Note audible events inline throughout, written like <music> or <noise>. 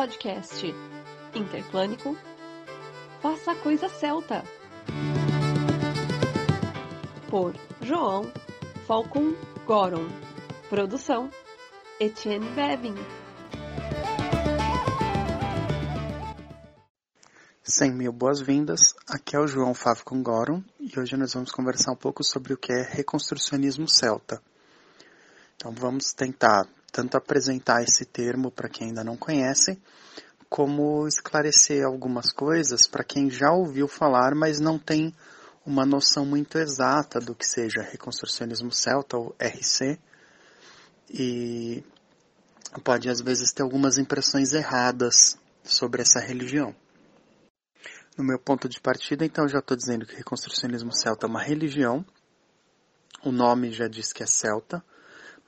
podcast. Interplânico Faça a Coisa Celta por João Falcon Goron. Produção Etienne Bevin. Cem mil boas-vindas, aqui é o João Falcon Goron e hoje nós vamos conversar um pouco sobre o que é reconstrucionismo celta. Então vamos tentar tanto apresentar esse termo para quem ainda não conhece, como esclarecer algumas coisas para quem já ouviu falar, mas não tem uma noção muito exata do que seja reconstrucionismo celta ou RC e pode às vezes ter algumas impressões erradas sobre essa religião. No meu ponto de partida, então, já estou dizendo que reconstrucionismo celta é uma religião. O nome já diz que é celta.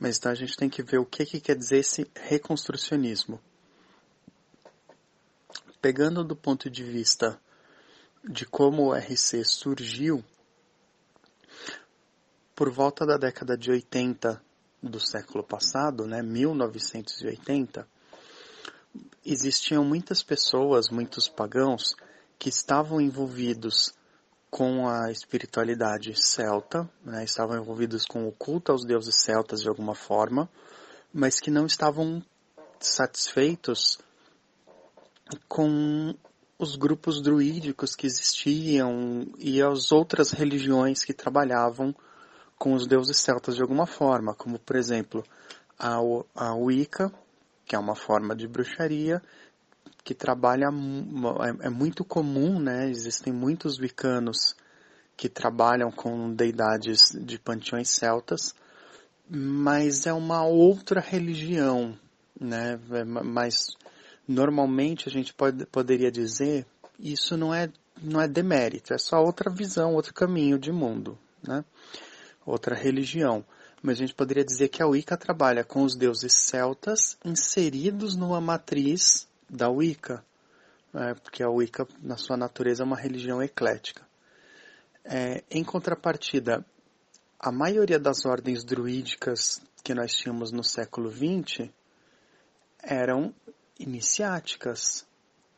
Mas então a gente tem que ver o que, que quer dizer esse reconstrucionismo. Pegando do ponto de vista de como o RC surgiu, por volta da década de 80 do século passado, né, 1980, existiam muitas pessoas, muitos pagãos, que estavam envolvidos com a espiritualidade celta, né, estavam envolvidos com o culto aos deuses celtas de alguma forma, mas que não estavam satisfeitos com os grupos druídicos que existiam e as outras religiões que trabalhavam com os deuses celtas de alguma forma, como por exemplo a, a Wicca, que é uma forma de bruxaria, que trabalha é, é muito comum, né? Existem muitos wicanos que trabalham com deidades de panteões celtas, mas é uma outra religião, né? É, mas normalmente a gente pode, poderia dizer isso não é não é demérito, é só outra visão, outro caminho de mundo, né? Outra religião. Mas a gente poderia dizer que a Wicca trabalha com os deuses celtas inseridos numa matriz da Wicca, né? porque a Wicca, na sua natureza, é uma religião eclética. É, em contrapartida, a maioria das ordens druídicas que nós tínhamos no século XX eram iniciáticas,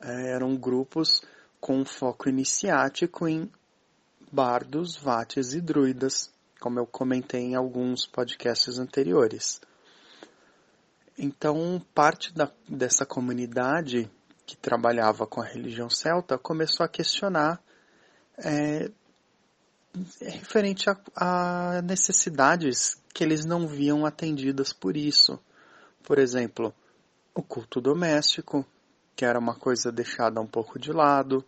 é, eram grupos com foco iniciático em bardos, vates e druidas, como eu comentei em alguns podcasts anteriores. Então, parte da, dessa comunidade que trabalhava com a religião celta começou a questionar é, referente a, a necessidades que eles não viam atendidas por isso. Por exemplo, o culto doméstico, que era uma coisa deixada um pouco de lado,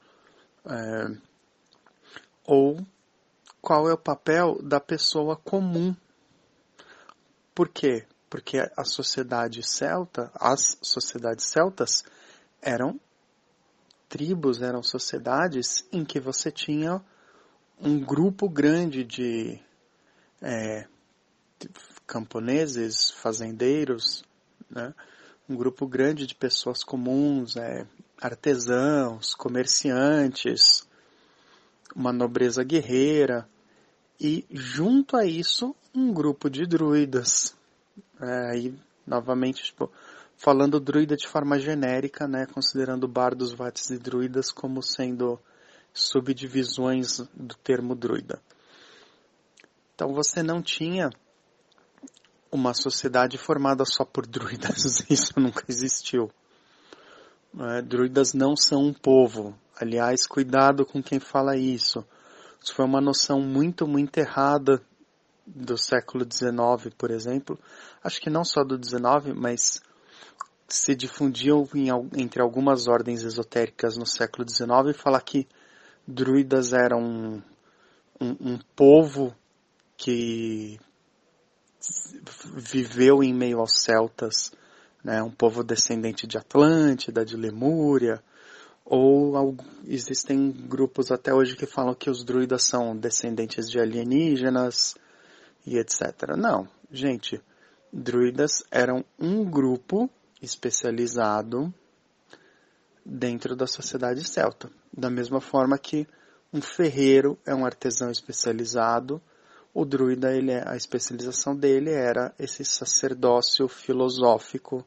é, ou qual é o papel da pessoa comum. Por quê? Porque a sociedade celta, as sociedades celtas eram tribos, eram sociedades em que você tinha um grupo grande de é, camponeses, fazendeiros, né? um grupo grande de pessoas comuns, é, artesãos, comerciantes, uma nobreza guerreira e junto a isso um grupo de druidas, aí, novamente, tipo, falando druida de forma genérica, né, considerando bardos, vates e druidas como sendo subdivisões do termo druida. Então você não tinha uma sociedade formada só por druidas, <laughs> isso nunca existiu. É, druidas não são um povo. Aliás, cuidado com quem fala isso. Isso foi uma noção muito, muito errada do século XIX, por exemplo, acho que não só do XIX, mas se difundiam em, entre algumas ordens esotéricas no século XIX falar que druidas eram um, um, um povo que viveu em meio aos celtas, né, um povo descendente de Atlântida, de Lemúria, ou existem grupos até hoje que falam que os druidas são descendentes de alienígenas, e etc. Não, gente, druidas eram um grupo especializado dentro da sociedade celta. Da mesma forma que um ferreiro é um artesão especializado, o druida, ele, a especialização dele era esse sacerdócio filosófico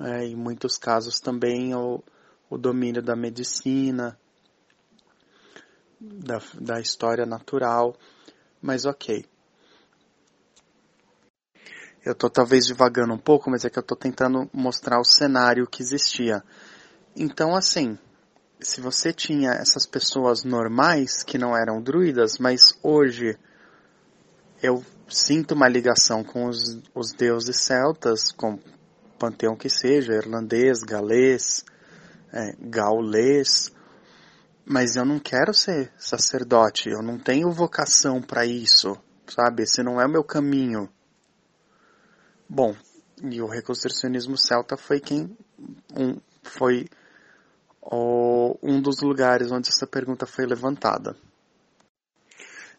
é, em muitos casos também o, o domínio da medicina, da, da história natural, mas ok. Eu estou talvez divagando um pouco, mas é que eu estou tentando mostrar o cenário que existia. Então, assim, se você tinha essas pessoas normais que não eram druidas, mas hoje eu sinto uma ligação com os, os deuses celtas, com panteão que seja, irlandês, galês, é, gaulês, mas eu não quero ser sacerdote, eu não tenho vocação para isso, sabe? Esse não é o meu caminho. Bom, e o reconstrucionismo celta foi quem um, foi o, um dos lugares onde essa pergunta foi levantada.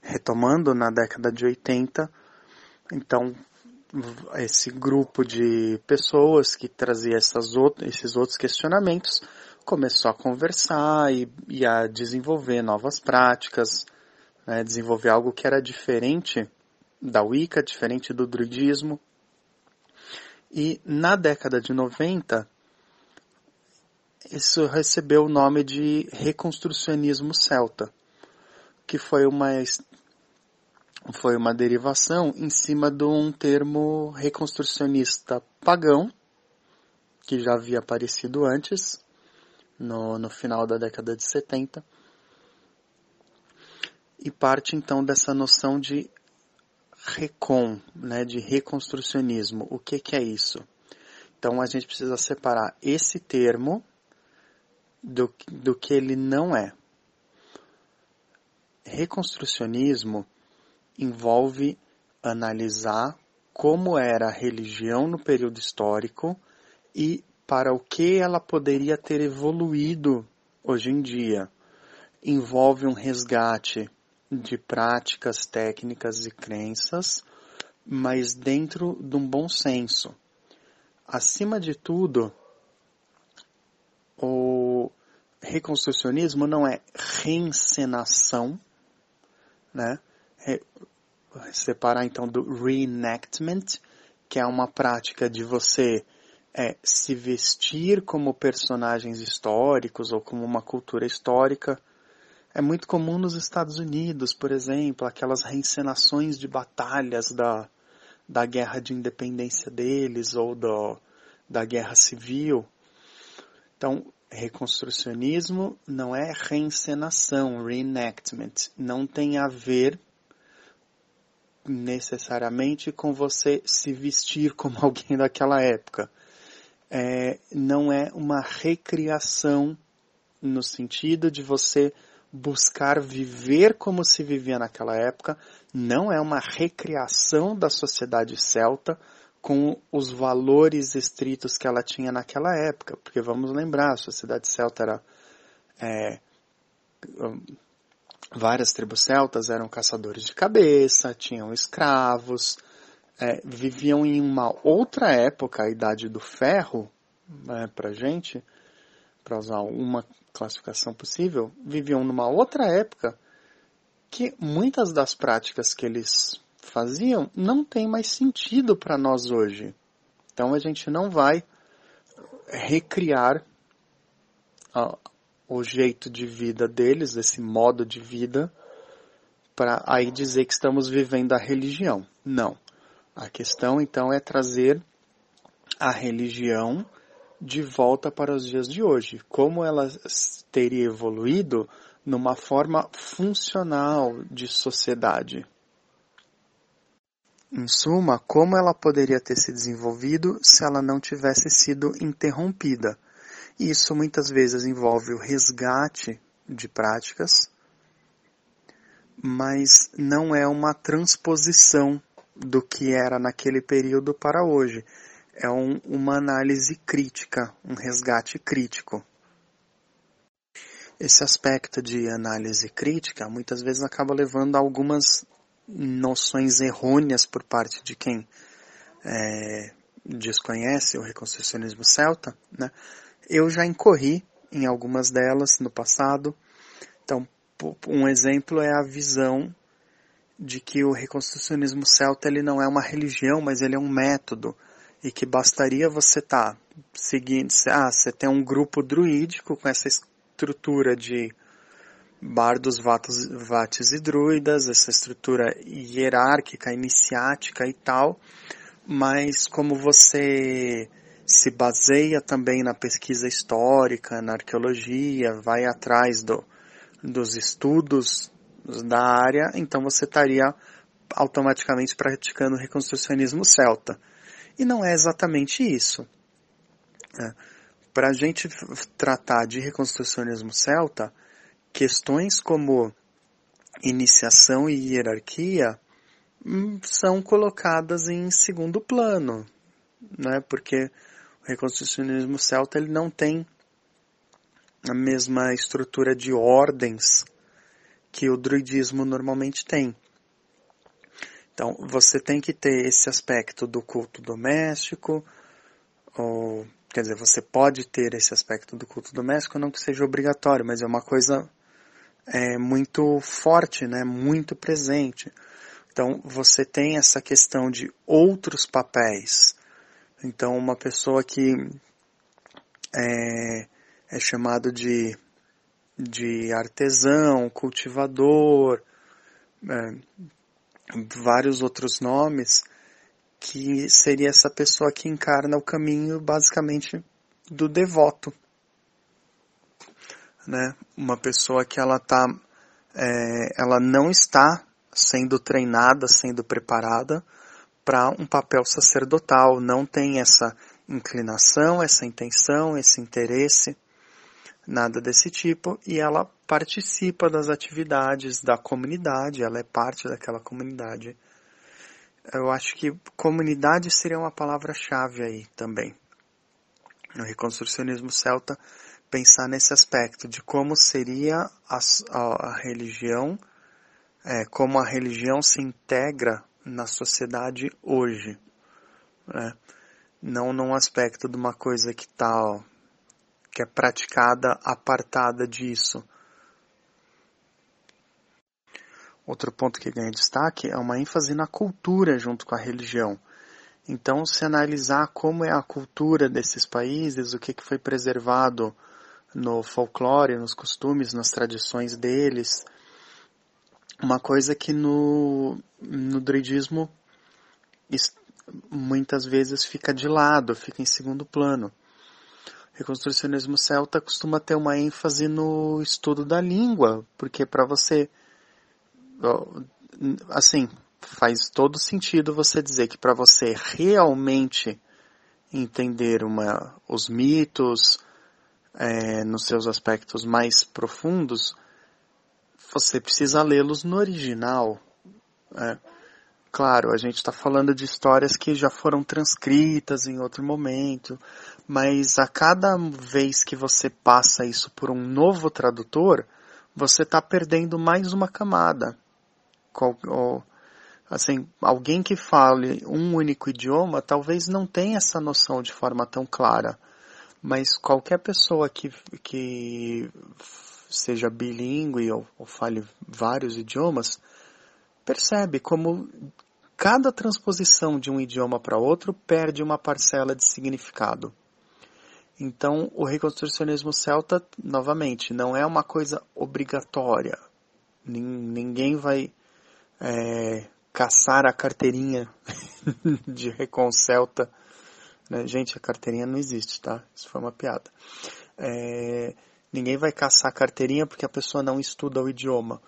Retomando na década de 80, então esse grupo de pessoas que trazia essas outras, esses outros questionamentos começou a conversar e, e a desenvolver novas práticas, né, desenvolver algo que era diferente da Wicca, diferente do druidismo, e na década de 90, isso recebeu o nome de reconstrucionismo celta, que foi uma, foi uma derivação em cima de um termo reconstrucionista pagão, que já havia aparecido antes, no, no final da década de 70, e parte então dessa noção de recon, né, de reconstrucionismo. O que, que é isso? Então a gente precisa separar esse termo do, do que ele não é. Reconstrucionismo envolve analisar como era a religião no período histórico e para o que ela poderia ter evoluído hoje em dia. Envolve um resgate de práticas, técnicas e crenças, mas dentro de um bom senso. Acima de tudo, o reconstrucionismo não é reencenação, né? separar então do reenactment, que é uma prática de você é, se vestir como personagens históricos ou como uma cultura histórica é muito comum nos Estados Unidos, por exemplo, aquelas reencenações de batalhas da, da guerra de independência deles ou do, da guerra civil. Então, reconstrucionismo não é reencenação, reenactment. Não tem a ver necessariamente com você se vestir <laughs> como alguém daquela época. É, não é uma recriação no sentido de você buscar viver como se vivia naquela época, não é uma recriação da sociedade celta com os valores estritos que ela tinha naquela época, porque vamos lembrar, a sociedade celta era é, várias tribos celtas eram caçadores de cabeça, tinham escravos, é, viviam em uma outra época, a idade do ferro, né, para gente, para usar uma classificação possível, viviam numa outra época que muitas das práticas que eles faziam não tem mais sentido para nós hoje. Então a gente não vai recriar uh, o jeito de vida deles, esse modo de vida, para aí dizer que estamos vivendo a religião. Não. A questão então é trazer a religião de volta para os dias de hoje. Como ela teria evoluído numa forma funcional de sociedade. Em suma, como ela poderia ter se desenvolvido se ela não tivesse sido interrompida. Isso muitas vezes envolve o resgate de práticas, mas não é uma transposição do que era naquele período para hoje é um, uma análise crítica, um resgate crítico. Esse aspecto de análise crítica muitas vezes acaba levando a algumas noções errôneas por parte de quem é, desconhece o reconstrucionismo celta. Né? Eu já incorri em algumas delas no passado. Então, um exemplo é a visão de que o reconstrucionismo celta ele não é uma religião, mas ele é um método e que bastaria você estar tá seguindo, ah, você tem um grupo druídico com essa estrutura de bardos, vatos, vates e druidas, essa estrutura hierárquica, iniciática e tal, mas como você se baseia também na pesquisa histórica, na arqueologia, vai atrás do, dos estudos da área, então você estaria automaticamente praticando reconstrucionismo celta. E não é exatamente isso. É. Para a gente tratar de reconstrucionismo celta, questões como iniciação e hierarquia hum, são colocadas em segundo plano, né? porque o reconstrucionismo celta ele não tem a mesma estrutura de ordens que o druidismo normalmente tem. Então, você tem que ter esse aspecto do culto doméstico, ou, quer dizer, você pode ter esse aspecto do culto doméstico, não que seja obrigatório, mas é uma coisa é, muito forte, né, muito presente. Então, você tem essa questão de outros papéis. Então, uma pessoa que é, é chamado de de artesão, cultivador, é, vários outros nomes, que seria essa pessoa que encarna o caminho basicamente do devoto. Né? Uma pessoa que ela tá, é, ela não está sendo treinada, sendo preparada para um papel sacerdotal, não tem essa inclinação, essa intenção, esse interesse nada desse tipo, e ela participa das atividades da comunidade, ela é parte daquela comunidade. Eu acho que comunidade seria uma palavra-chave aí também. No reconstrucionismo celta, pensar nesse aspecto de como seria a, a, a religião, é, como a religião se integra na sociedade hoje. Né? Não num aspecto de uma coisa que está que é praticada apartada disso. Outro ponto que ganha destaque é uma ênfase na cultura junto com a religião. Então, se analisar como é a cultura desses países, o que, que foi preservado no folclore, nos costumes, nas tradições deles, uma coisa que no, no druidismo muitas vezes fica de lado, fica em segundo plano reconstrucionismo celta costuma ter uma ênfase no estudo da língua, porque para você, assim, faz todo sentido você dizer que para você realmente entender uma, os mitos é, nos seus aspectos mais profundos, você precisa lê-los no original. É. Claro, a gente está falando de histórias que já foram transcritas em outro momento, mas a cada vez que você passa isso por um novo tradutor, você está perdendo mais uma camada. Assim, alguém que fale um único idioma talvez não tenha essa noção de forma tão clara, mas qualquer pessoa que, que seja bilíngue ou, ou fale vários idiomas, percebe como cada transposição de um idioma para outro perde uma parcela de significado. Então, o reconstrucionismo celta, novamente, não é uma coisa obrigatória. Ninguém vai é, caçar a carteirinha <laughs> de reconcelta. Né? Gente, a carteirinha não existe, tá? Isso foi uma piada. É, ninguém vai caçar a carteirinha porque a pessoa não estuda o idioma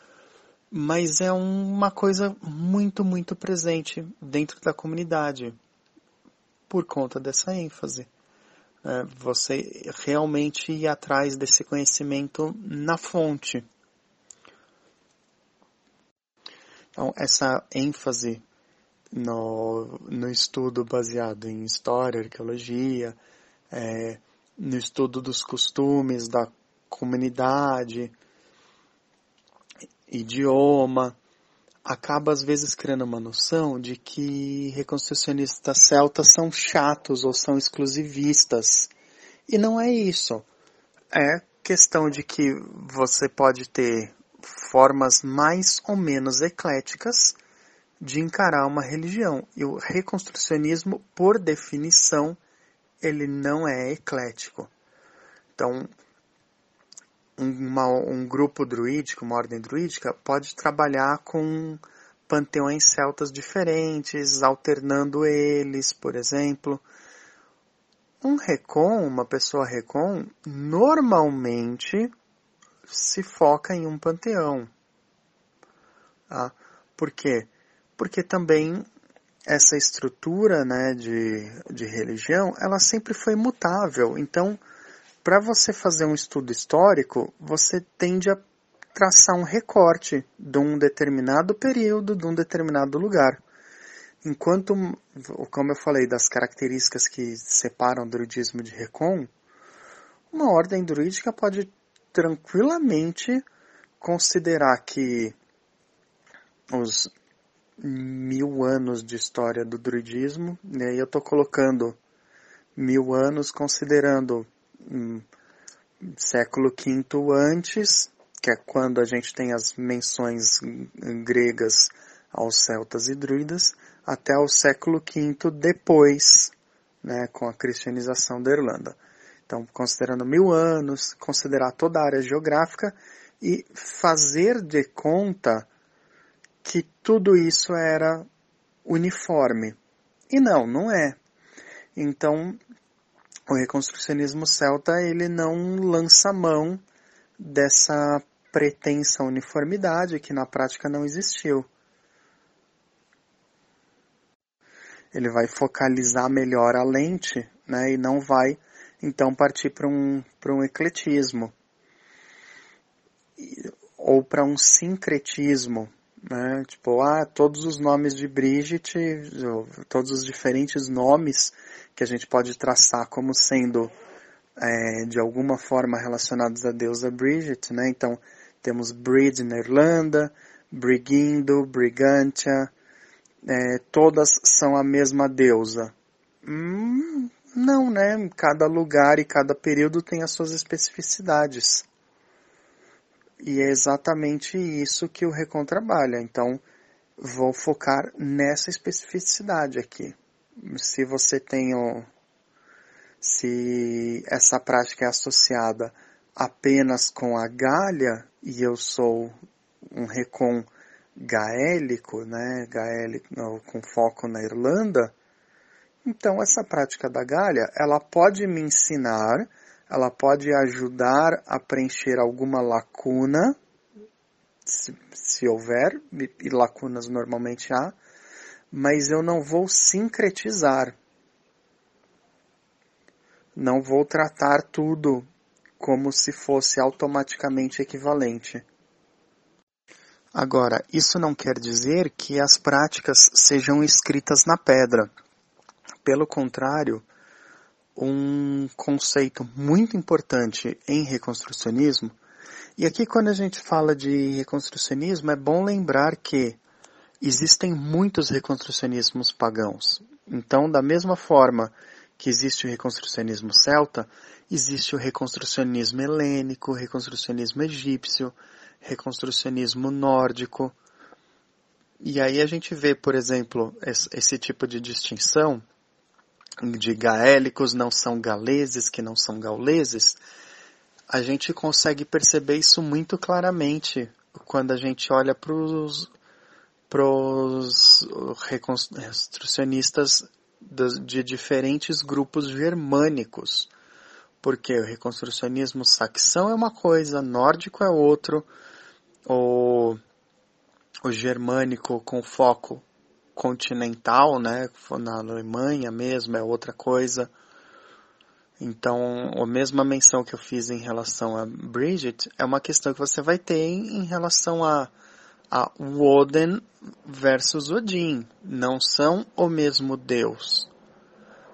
mas é uma coisa muito, muito presente dentro da comunidade por conta dessa ênfase. É, você realmente ir atrás desse conhecimento na fonte. Então, essa ênfase no, no estudo baseado em história, arqueologia, é, no estudo dos costumes da comunidade, idioma, acaba às vezes criando uma noção de que reconstrucionistas celtas são chatos ou são exclusivistas. E não é isso. É questão de que você pode ter formas mais ou menos ecléticas de encarar uma religião. E o reconstrucionismo, por definição, ele não é eclético. Então, uma, um grupo druídico, uma ordem druídica, pode trabalhar com panteões celtas diferentes, alternando eles, por exemplo. Um recon, uma pessoa recon, normalmente se foca em um panteão. Tá? Por quê? Porque também essa estrutura né, de, de religião, ela sempre foi mutável. Então, para você fazer um estudo histórico, você tende a traçar um recorte de um determinado período, de um determinado lugar. Enquanto, como eu falei, das características que separam o druidismo de Recon, uma ordem druídica pode tranquilamente considerar que os mil anos de história do druidismo, e aí eu estou colocando mil anos considerando século V antes, que é quando a gente tem as menções gregas aos celtas e druidas, até o século V depois, né, com a cristianização da Irlanda. Então, considerando mil anos, considerar toda a área geográfica e fazer de conta que tudo isso era uniforme. E não, não é. Então, o reconstrucionismo celta ele não lança mão dessa pretensa uniformidade que na prática não existiu. Ele vai focalizar melhor a lente né, e não vai então partir para um, um ecletismo ou para um sincretismo, né? Tipo, ah, todos os nomes de Bridget, todos os diferentes nomes que a gente pode traçar como sendo é, de alguma forma relacionados a deusa Bridget, né? Então, temos Brid na Irlanda, Brigindo, Brigantia, é, todas são a mesma deusa. Hum, não, né? Cada lugar e cada período tem as suas especificidades. E é exatamente isso que o Recon trabalha. Então, vou focar nessa especificidade aqui. Se você tem o, se essa prática é associada apenas com a galha e eu sou um recon gaélico, né, gaélico com foco na Irlanda, então essa prática da galha, ela pode me ensinar ela pode ajudar a preencher alguma lacuna, se, se houver, e lacunas normalmente há, mas eu não vou sincretizar. Não vou tratar tudo como se fosse automaticamente equivalente. Agora, isso não quer dizer que as práticas sejam escritas na pedra. Pelo contrário, um conceito muito importante em reconstrucionismo. E aqui, quando a gente fala de reconstrucionismo, é bom lembrar que existem muitos reconstrucionismos pagãos. Então, da mesma forma que existe o reconstrucionismo celta, existe o reconstrucionismo helênico, reconstrucionismo egípcio, reconstrucionismo nórdico. E aí a gente vê, por exemplo, esse tipo de distinção de gaélicos não são galeses, que não são gauleses, a gente consegue perceber isso muito claramente quando a gente olha para os reconstrucionistas de diferentes grupos germânicos. Porque o reconstrucionismo saxão é uma coisa, nórdico é outro, o, o germânico com foco continental, né? Na Alemanha mesmo é outra coisa. Então, a mesma menção que eu fiz em relação a Bridget é uma questão que você vai ter em, relação a, a Woden versus Odin. Não são o mesmo Deus.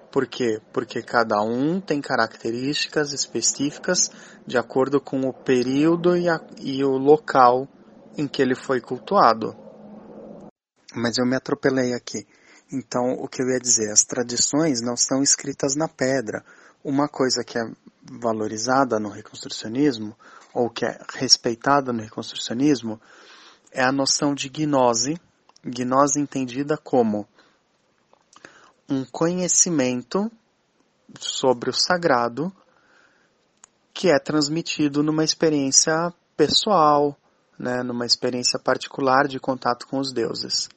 Por quê? Porque cada um tem características específicas de acordo com o período e, a, e o local em que ele foi cultuado mas eu me atropelei aqui. Então, o que eu ia dizer, as tradições não são escritas na pedra. Uma coisa que é valorizada no reconstrucionismo, ou que é respeitada no reconstrucionismo, é a noção de gnose, Gnose entendida como um conhecimento sobre o sagrado que é transmitido numa experiência pessoal, né, numa experiência particular de contato com os deuses.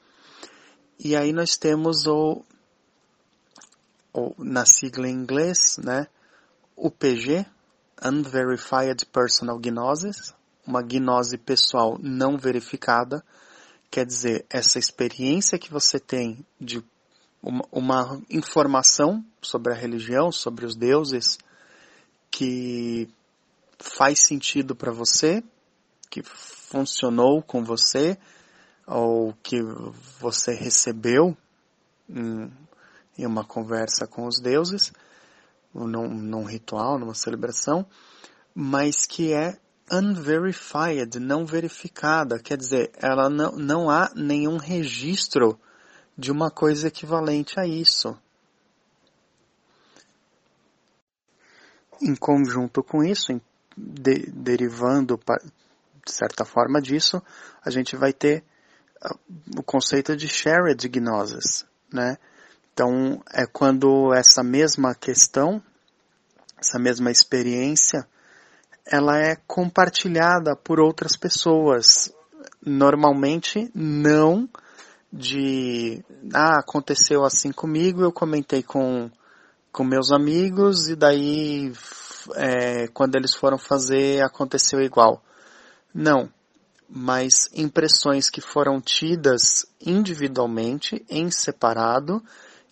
E aí nós temos o, o na sigla em inglês, né, o PG, Unverified Personal Gnosis, uma gnose pessoal não verificada, quer dizer, essa experiência que você tem de uma, uma informação sobre a religião, sobre os deuses, que faz sentido para você, que funcionou com você, ou que você recebeu em, em uma conversa com os deuses, num, num ritual, numa celebração, mas que é unverified, não verificada, quer dizer, ela não, não há nenhum registro de uma coisa equivalente a isso. Em conjunto com isso, de, derivando de certa forma disso, a gente vai ter o conceito de shared gnosis, né? Então, é quando essa mesma questão, essa mesma experiência, ela é compartilhada por outras pessoas. Normalmente não de, ah, aconteceu assim comigo, eu comentei com, com meus amigos e daí é, quando eles foram fazer aconteceu igual. Não, mas impressões que foram tidas individualmente, em separado,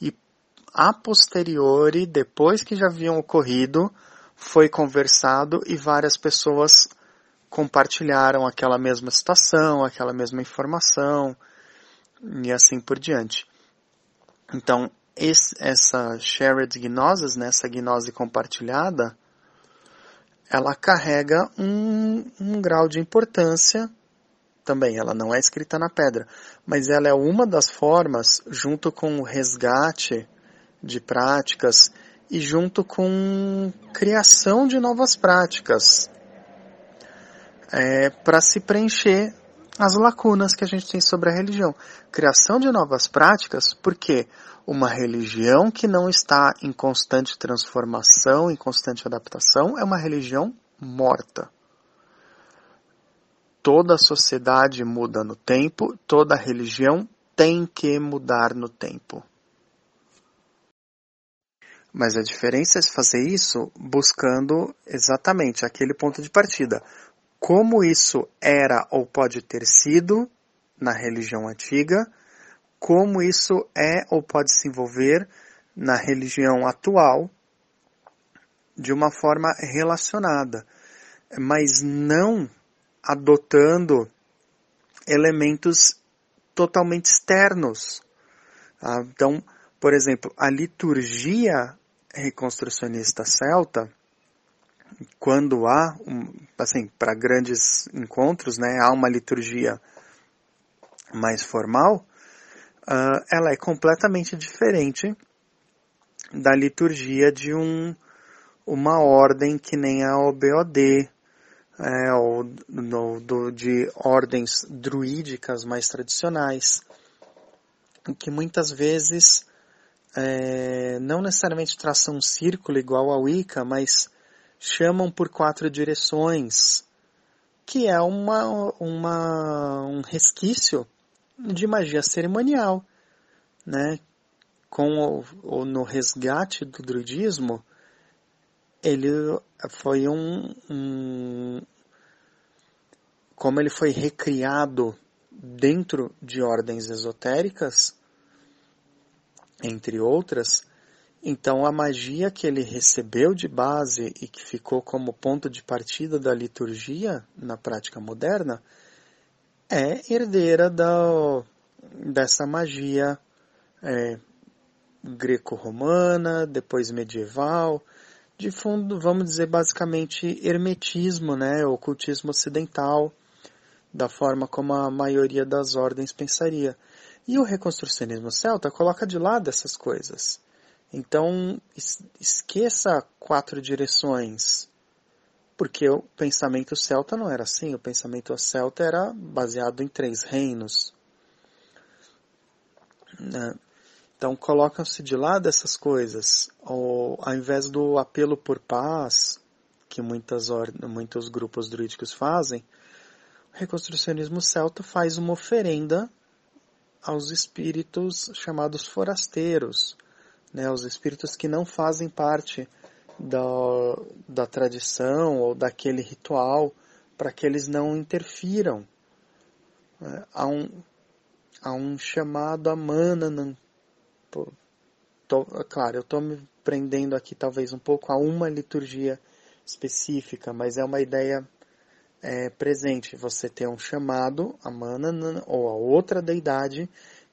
e a posteriori, depois que já haviam ocorrido, foi conversado e várias pessoas compartilharam aquela mesma situação, aquela mesma informação e assim por diante. Então, esse, essa shared gnosis, né, essa gnose compartilhada, ela carrega um, um grau de importância também. Ela não é escrita na pedra, mas ela é uma das formas, junto com o resgate de práticas e junto com criação de novas práticas é, para se preencher as lacunas que a gente tem sobre a religião. Criação de novas práticas, porque uma religião que não está em constante transformação, em constante adaptação, é uma religião morta. Toda sociedade muda no tempo, toda religião tem que mudar no tempo. Mas a diferença é fazer isso buscando exatamente aquele ponto de partida. Como isso era ou pode ter sido na religião antiga, como isso é ou pode se envolver na religião atual de uma forma relacionada, mas não adotando elementos totalmente externos. Ah, então, por exemplo, a liturgia reconstrucionista celta, quando há, assim, para grandes encontros, né, há uma liturgia mais formal, uh, ela é completamente diferente da liturgia de um, uma ordem que nem a OBOD, é, ou no, do, de ordens druídicas mais tradicionais, que muitas vezes é, não necessariamente traçam um círculo igual ao Wicca, mas chamam por quatro direções, que é uma, uma, um resquício de magia cerimonial, né? Com o, o, no resgate do druidismo, ele foi um, um como ele foi recriado dentro de ordens esotéricas, entre outras, então a magia que ele recebeu de base e que ficou como ponto de partida da liturgia na prática moderna é herdeira da, dessa magia é, greco-romana, depois medieval, de fundo, vamos dizer basicamente hermetismo, né, ocultismo ocidental, da forma como a maioria das ordens pensaria. E o reconstrucionismo celta coloca de lado essas coisas. Então, esqueça quatro direções, porque o pensamento celta não era assim, o pensamento celta era baseado em três reinos. Né? Então colocam-se de lado essas coisas, ao, ao invés do apelo por paz, que muitas, muitos grupos druídicos fazem, o reconstrucionismo celta faz uma oferenda aos espíritos chamados forasteiros, né, os espíritos que não fazem parte da, da tradição ou daquele ritual, para que eles não interfiram. Há, um, há um chamado a mana. Tô, claro, eu estou me prendendo aqui talvez um pouco a uma liturgia específica, mas é uma ideia é, presente. Você ter um chamado a mana ou a outra deidade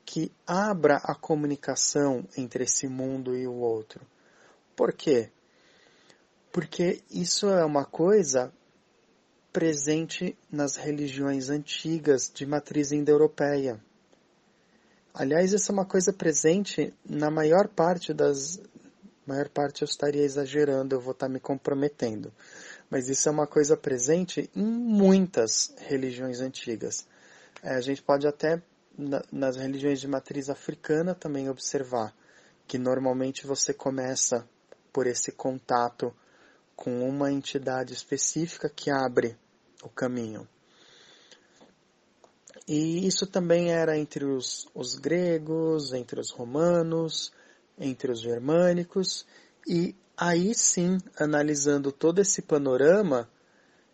que abra a comunicação entre esse mundo e o outro. Por quê? Porque isso é uma coisa presente nas religiões antigas de matriz indo-europeia. Aliás, isso é uma coisa presente na maior parte das. Maior parte eu estaria exagerando, eu vou estar me comprometendo. Mas isso é uma coisa presente em muitas religiões antigas. É, a gente pode até na, nas religiões de matriz africana também observar que normalmente você começa por esse contato com uma entidade específica que abre o caminho. E isso também era entre os, os gregos, entre os romanos, entre os germânicos, e aí sim, analisando todo esse panorama,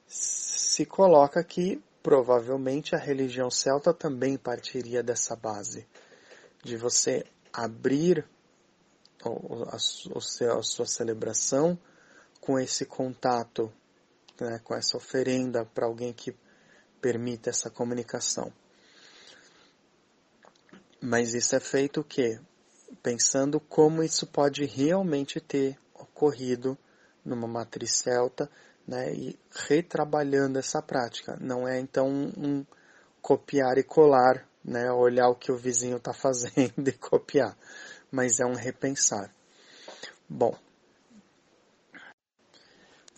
se coloca que provavelmente a religião celta também partiria dessa base, de você abrir a, sua celebração com esse contato, né, com essa oferenda para alguém que permita essa comunicação. Mas isso é feito o quê? Pensando como isso pode realmente ter ocorrido numa matriz celta né, e retrabalhando essa prática. Não é então um, um copiar e colar, né, olhar o que o vizinho está <laughs> fazendo e copiar, mas é um repensar. Bom,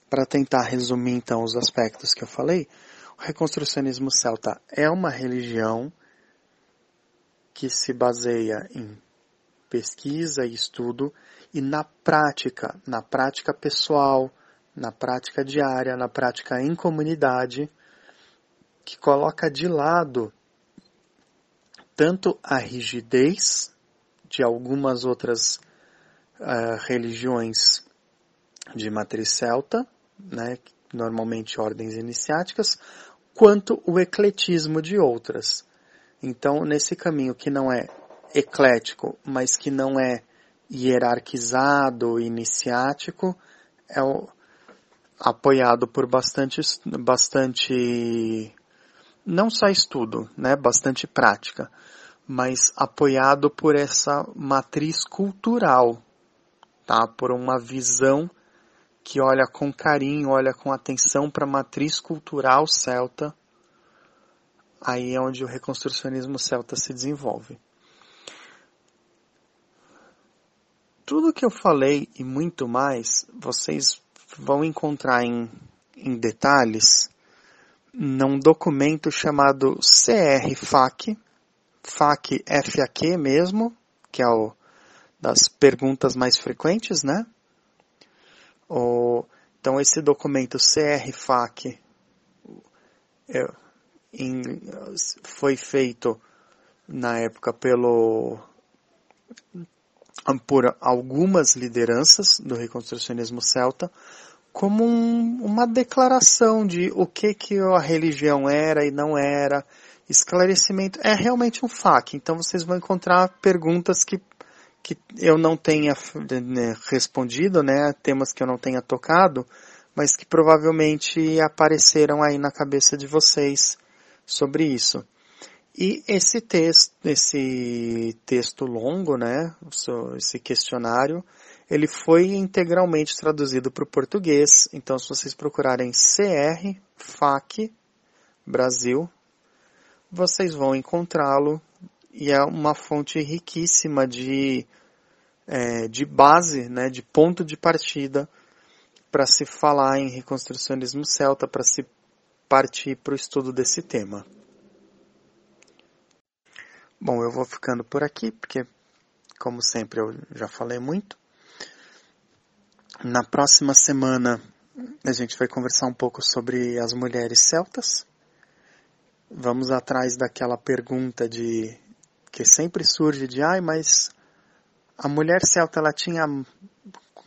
para tentar resumir então os aspectos que eu falei, o reconstrucionismo celta é uma religião que se baseia em pesquisa e estudo e na prática, na prática pessoal, na prática diária, na prática em comunidade, que coloca de lado tanto a rigidez de algumas outras uh, religiões de matriz celta, né, normalmente ordens iniciáticas, quanto o ecletismo de outras. Então, nesse caminho que não é eclético, mas que não é hierarquizado, iniciático, é o, apoiado por bastante, bastante, não só estudo, né, bastante prática, mas apoiado por essa matriz cultural, tá, por uma visão que olha com carinho, olha com atenção para a matriz cultural celta, aí é onde o reconstrucionismo celta se desenvolve. Tudo que eu falei e muito mais, vocês vão encontrar em, em detalhes num documento chamado CR FAQ, FAQ FAQ mesmo, que é o das perguntas mais frequentes, né? O, então esse documento CR FAQ é, em, foi feito na época pelo por algumas lideranças do reconstrucionismo celta como um, uma declaração de o que que a religião era e não era, esclarecimento. É realmente um FAQ, então vocês vão encontrar perguntas que, que eu não tenha né, respondido, né, temas que eu não tenha tocado, mas que provavelmente apareceram aí na cabeça de vocês sobre isso. E esse texto, esse texto longo, né, esse questionário, ele foi integralmente traduzido para o português. Então, se vocês procurarem CR FAC Brasil, vocês vão encontrá-lo e é uma fonte riquíssima de, é, de base, né, de ponto de partida para se falar em reconstrucionismo celta, para se partir para o estudo desse tema. Bom, eu vou ficando por aqui, porque, como sempre, eu já falei muito. Na próxima semana, a gente vai conversar um pouco sobre as mulheres celtas. Vamos atrás daquela pergunta de que sempre surge de, ai, mas a mulher celta ela tinha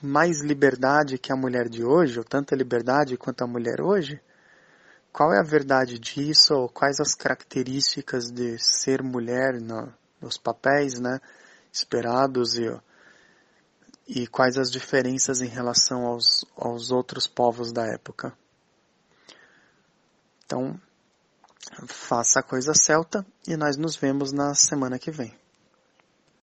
mais liberdade que a mulher de hoje, ou tanta liberdade quanto a mulher hoje? Qual é a verdade disso, ou quais as características de ser mulher no, nos papéis né, esperados e, e quais as diferenças em relação aos, aos outros povos da época? Então, faça a coisa celta e nós nos vemos na semana que vem.